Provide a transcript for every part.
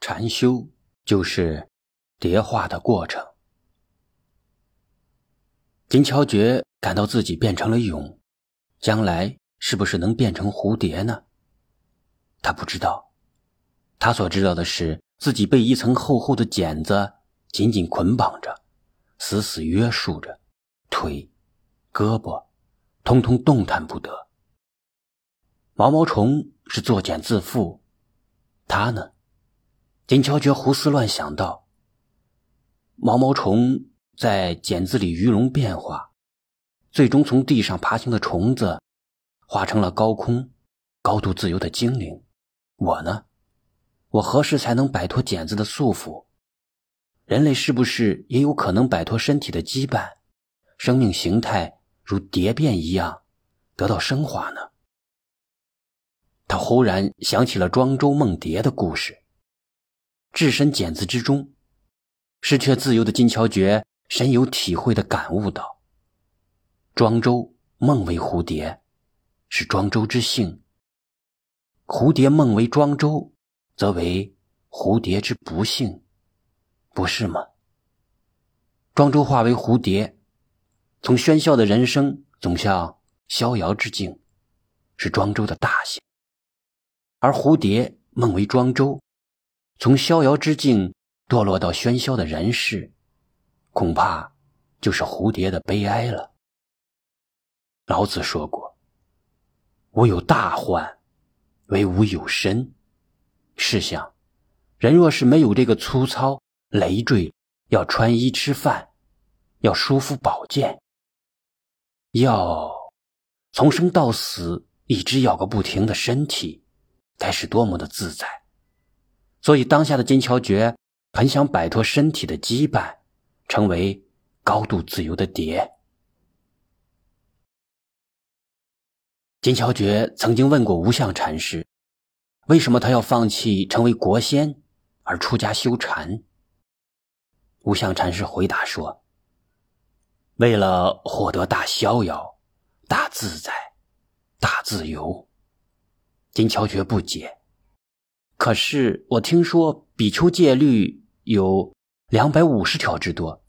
禅修就是蝶化的过程。金乔觉感到自己变成了蛹，将来是不是能变成蝴蝶呢？他不知道，他所知道的是自己被一层厚厚的茧子紧紧捆绑着，死死约束着，腿、胳膊，通通动弹不得。毛毛虫是作茧自缚，他呢？金乔觉胡思乱想道：“毛毛虫在茧子里鱼龙变化，最终从地上爬行的虫子，化成了高空、高度自由的精灵。我呢？我何时才能摆脱茧子的束缚？人类是不是也有可能摆脱身体的羁绊，生命形态如蝶变一样得到升华呢？”他忽然想起了庄周梦蝶的故事。置身茧子之中，失去自由的金乔觉深有体会的感悟道：“庄周梦为蝴蝶，是庄周之幸；蝴蝶梦为庄周，则为蝴蝶之不幸，不是吗？庄周化为蝴蝶，从喧嚣的人生走向逍遥之境，是庄周的大幸；而蝴蝶梦为庄周。”从逍遥之境堕落到喧嚣的人世，恐怕就是蝴蝶的悲哀了。老子说过：“我有大患，为吾有身。”试想，人若是没有这个粗糙累赘，要穿衣吃饭，要舒服保健，要从生到死一直要个不停的身体，该是多么的自在！所以，当下的金乔觉很想摆脱身体的羁绊，成为高度自由的蝶。金乔觉曾经问过无相禅师，为什么他要放弃成为国仙而出家修禅？无相禅师回答说：“为了获得大逍遥、大自在、大自由。”金乔觉不解。可是我听说比丘戒律有两百五十条之多，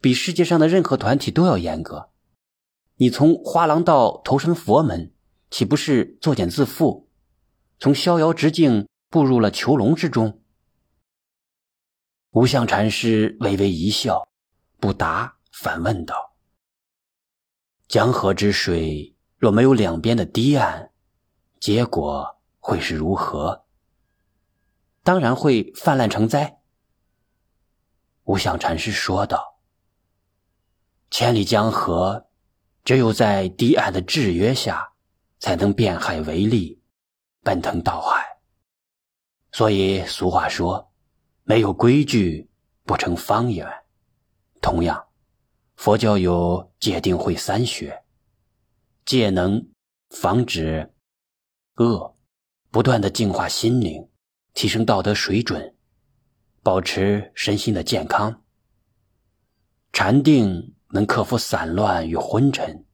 比世界上的任何团体都要严格。你从花廊道投身佛门，岂不是作茧自缚？从逍遥之境步入了囚笼之中？无相禅师微微一笑，不答，反问道：“江河之水若没有两边的堤岸，结果会是如何？”当然会泛滥成灾。无相禅师说道：“千里江河，只有在堤岸的制约下，才能变海为利，奔腾到海。所以俗话说，没有规矩不成方圆。同样，佛教有戒定慧三学，戒能防止恶，不断的净化心灵。”提升道德水准，保持身心的健康。禅定能克服散乱与昏沉，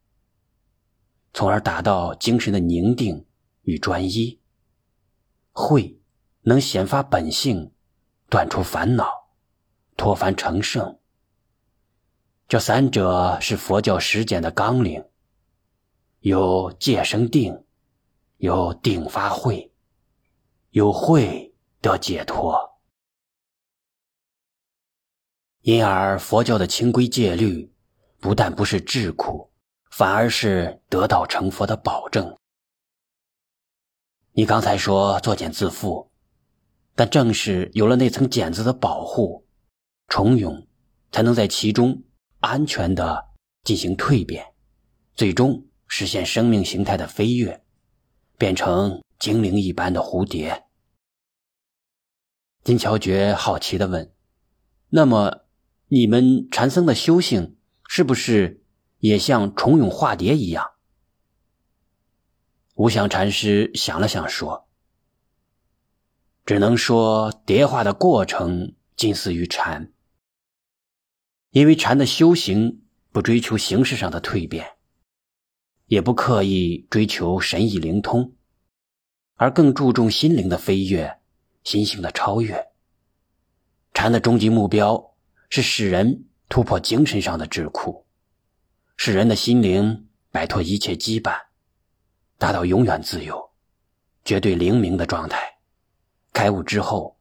从而达到精神的宁静与专一。慧能显发本性，断除烦恼，脱凡成圣。这三者是佛教实践的纲领，有戒生定，有定发慧，有慧。得解脱，因而佛教的清规戒律不但不是智苦，反而是得道成佛的保证。你刚才说作茧自缚，但正是有了那层茧子的保护，虫蛹才能在其中安全的进行蜕变，最终实现生命形态的飞跃，变成精灵一般的蝴蝶。金乔觉好奇的问：“那么，你们禅僧的修行是不是也像重蛹化蝶一样？”无相禅师想了想说：“只能说蝶化的过程近似于禅，因为禅的修行不追求形式上的蜕变，也不刻意追求神意灵通，而更注重心灵的飞跃。”心性的超越，禅的终极目标是使人突破精神上的桎梏，使人的心灵摆脱一切羁绊，达到永远自由、绝对灵明的状态。开悟之后，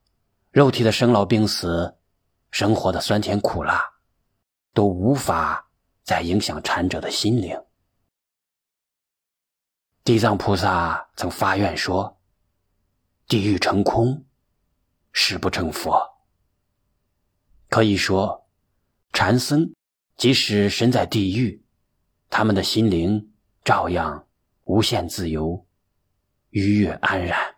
肉体的生老病死、生活的酸甜苦辣，都无法再影响禅者的心灵。地藏菩萨曾发愿说：“地狱成空，誓不成佛。”可以说，禅僧即使身在地狱，他们的心灵照样无限自由、愉悦安然。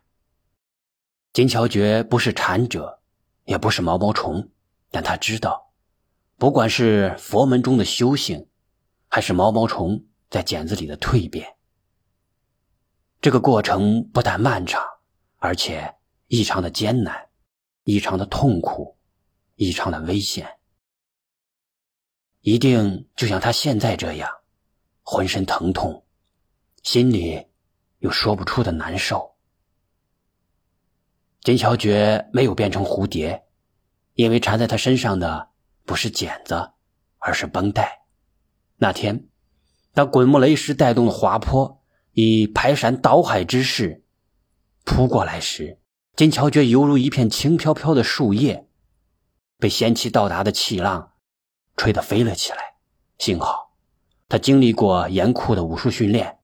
金乔觉不是禅者，也不是毛毛虫，但他知道，不管是佛门中的修行，还是毛毛虫在茧子里的蜕变，这个过程不但漫长，而且异常的艰难，异常的痛苦，异常的危险，一定就像他现在这样，浑身疼痛，心里有说不出的难受。金小觉没有变成蝴蝶，因为缠在他身上的不是茧子，而是绷带。那天，当滚木雷石带动的滑坡以排山倒海之势扑过来时，金乔觉犹如一片轻飘飘的树叶，被仙气到达的气浪吹得飞了起来。幸好，他经历过严酷的武术训练，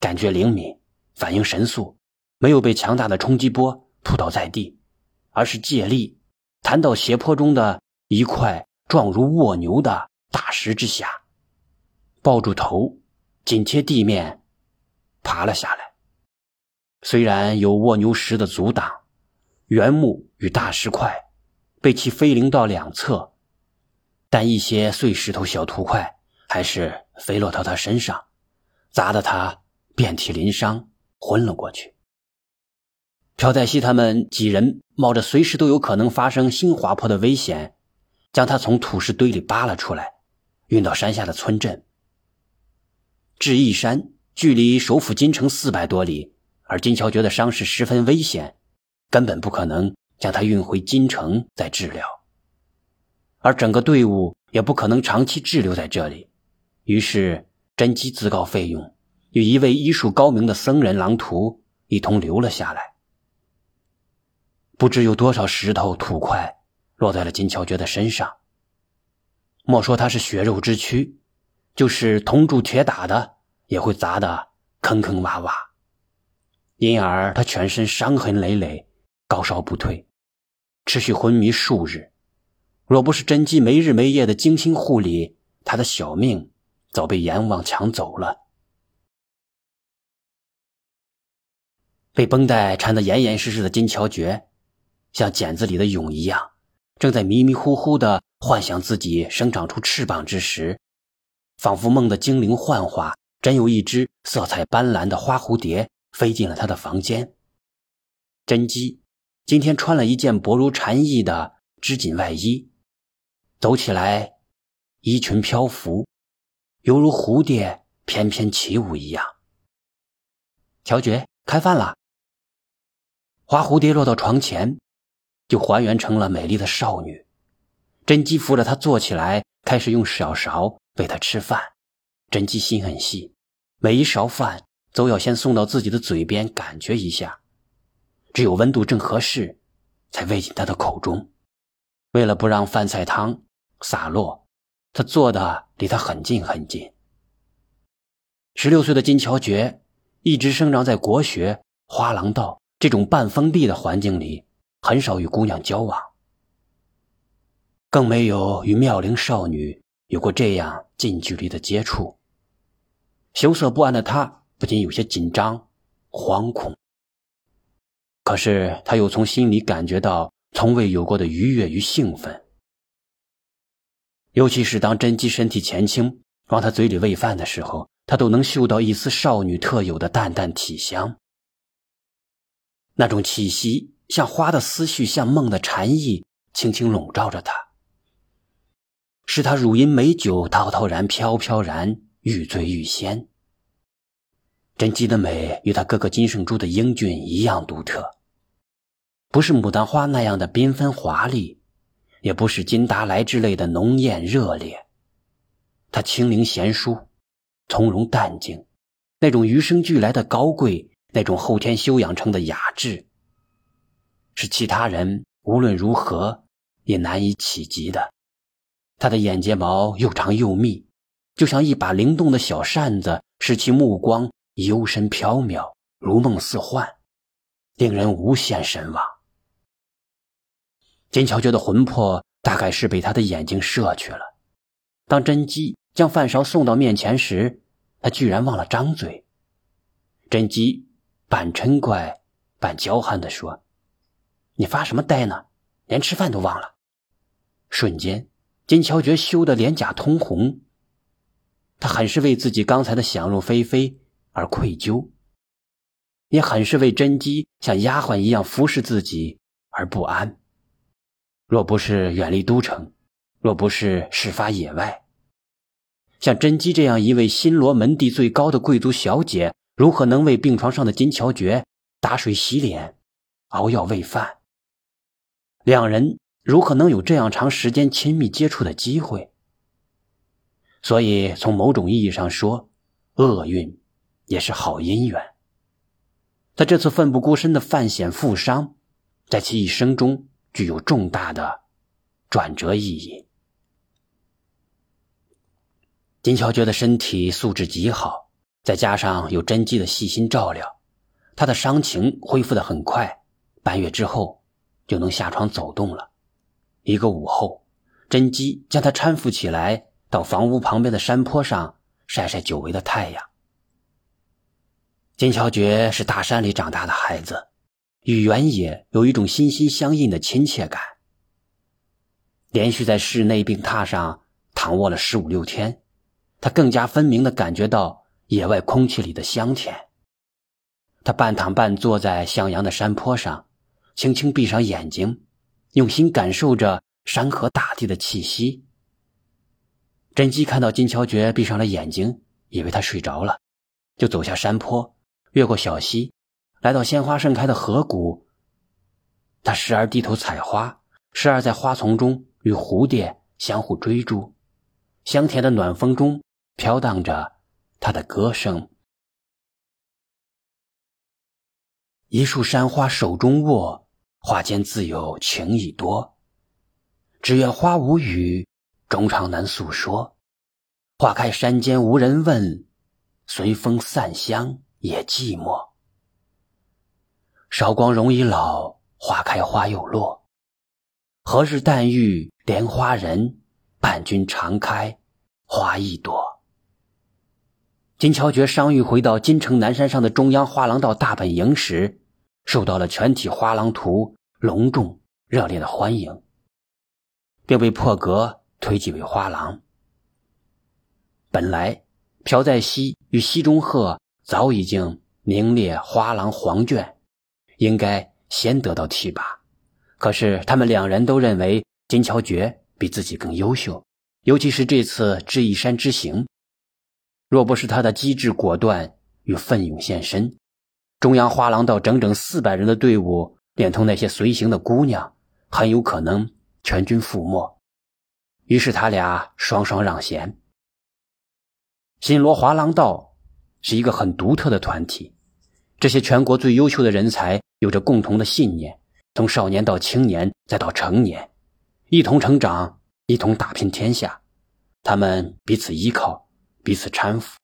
感觉灵敏，反应神速，没有被强大的冲击波。扑倒在地，而是借力弹到斜坡中的一块状如蜗牛的大石之下，抱住头，紧贴地面爬了下来。虽然有蜗牛石的阻挡，原木与大石块被其飞凌到两侧，但一些碎石头小土块还是飞落到他身上，砸得他遍体鳞伤，昏了过去。朴在熙他们几人冒着随时都有可能发生新滑坡的危险，将他从土石堆里扒了出来，运到山下的村镇。至义山距离首府金城四百多里，而金乔觉得伤势十分危险，根本不可能将他运回京城再治疗，而整个队伍也不可能长期滞留在这里。于是真姬自告费用，与一位医术高明的僧人狼图一同留了下来。不知有多少石头土块落在了金乔觉的身上。莫说他是血肉之躯，就是铜铸铁打的，也会砸得坑坑洼洼。因而他全身伤痕累累，高烧不退，持续昏迷数日。若不是甄姬没日没夜的精心护理，他的小命早被阎王抢走了。被绷带缠得严严实实的金乔觉。像茧子里的蛹一样，正在迷迷糊糊的幻想自己生长出翅膀之时，仿佛梦的精灵幻化，真有一只色彩斑斓的花蝴蝶飞进了他的房间。甄姬今天穿了一件薄如蝉翼的织锦外衣，走起来衣裙飘浮，犹如蝴蝶翩翩起舞一样。乔觉，开饭了。花蝴蝶落到床前。就还原成了美丽的少女，甄姬扶着她坐起来，开始用小勺喂她吃饭。甄姬心很细，每一勺饭都要先送到自己的嘴边感觉一下，只有温度正合适，才喂进他的口中。为了不让饭菜汤洒落，他坐的离他很近很近。十六岁的金乔觉一直生长在国学花廊道这种半封闭的环境里。很少与姑娘交往，更没有与妙龄少女有过这样近距离的接触。羞涩不安的他不禁有些紧张、惶恐，可是他又从心里感觉到从未有过的愉悦与兴奋。尤其是当甄姬身体前倾往他嘴里喂饭的时候，他都能嗅到一丝少女特有的淡淡体香，那种气息。像花的思绪，像梦的禅意，轻轻笼罩着他，使他乳音美酒滔滔然、飘飘然、欲醉欲仙。甄姬的美与他哥哥金圣珠的英俊一样独特，不是牡丹花那样的缤纷华丽，也不是金达莱之类的浓艳热烈。他清灵贤淑，从容淡静，那种与生俱来的高贵，那种后天修养成的雅致，是其他人无论如何也难以企及的。他的眼睫毛又长又密，就像一把灵动的小扇子，使其目光幽深缥缈，如梦似幻，令人无限神往。金乔觉的魂魄大概是被他的眼睛摄去了。当甄姬将饭勺送到面前时，他居然忘了张嘴。甄姬半嗔怪半娇憨地说：“你发什么呆呢？连吃饭都忘了。”瞬间，金乔觉羞得脸颊通红。他很是为自己刚才的想入非非而愧疚，也很是为甄姬像丫鬟一样服侍自己而不安。若不是远离都城，若不是事发野外，像甄姬这样一位新罗门第最高的贵族小姐，如何能为病床上的金乔觉打水洗脸、熬药喂饭？两人如何能有这样长时间亲密接触的机会？所以，从某种意义上说，厄运也是好姻缘。他这次奋不顾身的犯险负伤，在其一生中。具有重大的转折意义。金乔觉的身体素质极好，再加上有甄姬的细心照料，他的伤情恢复的很快，半月之后就能下床走动了。一个午后，甄姬将他搀扶起来，到房屋旁边的山坡上晒晒久违的太阳。金乔觉是大山里长大的孩子。与原野有一种心心相印的亲切感。连续在室内病榻上躺卧了十五六天，他更加分明的感觉到野外空气里的香甜。他半躺半坐在向阳的山坡上，轻轻闭上眼睛，用心感受着山河大地的气息。甄姬看到金乔觉闭上了眼睛，以为他睡着了，就走下山坡，越过小溪。来到鲜花盛开的河谷，他时而低头采花，时而在花丛中与蝴蝶相互追逐。香甜的暖风中飘荡着他的歌声。一束山花手中握，花间自有情意多。只愿花无语，衷肠难诉说。花开山间无人问，随风散香也寂寞。韶光容易老，花开花又落。何日但遇莲花人，伴君常开花一朵。金乔觉伤愈，回到金城南山上的中央花廊道大本营时，受到了全体花廊徒隆重热烈的欢迎，并被破格推举为花郎。本来朴在熙与西中鹤早已经名列花廊黄卷。应该先得到提拔，可是他们两人都认为金乔觉比自己更优秀，尤其是这次智异山之行，若不是他的机智果断与奋勇献身，中央花廊道整整四百人的队伍，连同那些随行的姑娘，很有可能全军覆没。于是他俩双双让贤。新罗华廊道是一个很独特的团体。这些全国最优秀的人才有着共同的信念，从少年到青年，再到成年，一同成长，一同打拼天下。他们彼此依靠，彼此搀扶。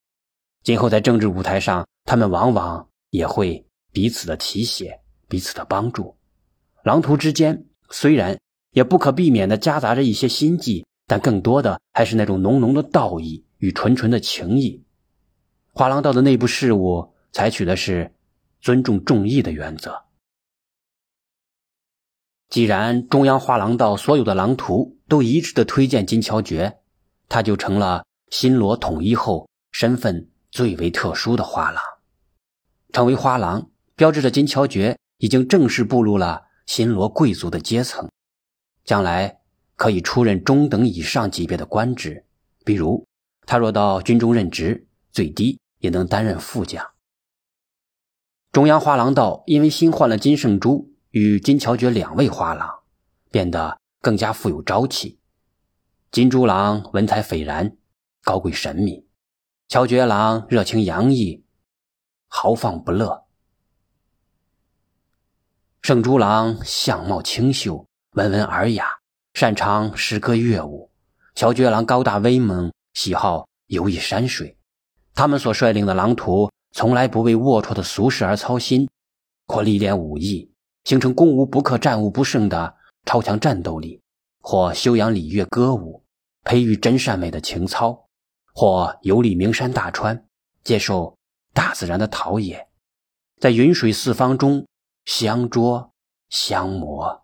今后在政治舞台上，他们往往也会彼此的提携，彼此的帮助。狼徒之间虽然也不可避免的夹杂着一些心计，但更多的还是那种浓浓的道义与纯纯的情谊。华廊道的内部事务采取的是。尊重众议的原则。既然中央画廊道所有的狼徒都一致的推荐金乔觉，他就成了新罗统一后身份最为特殊的花廊。成为花廊，标志着金乔觉已经正式步入了新罗贵族的阶层，将来可以出任中等以上级别的官职。比如，他若到军中任职，最低也能担任副将。中央花廊道因为新换了金圣珠与金乔觉两位花郎，变得更加富有朝气。金珠郎文采斐然，高贵神秘；乔觉郎热情洋溢，豪放不乐。圣珠郎相貌清秀，温文尔雅，擅长诗歌乐舞；乔觉郎高大威猛，喜好游弋山水。他们所率领的狼徒，从来不为龌龊的俗事而操心，或历练武艺，形成攻无不克、战无不胜的超强战斗力；或修养礼乐歌舞，培育真善美的情操；或游历名山大川，接受大自然的陶冶，在云水四方中。相捉，相磨。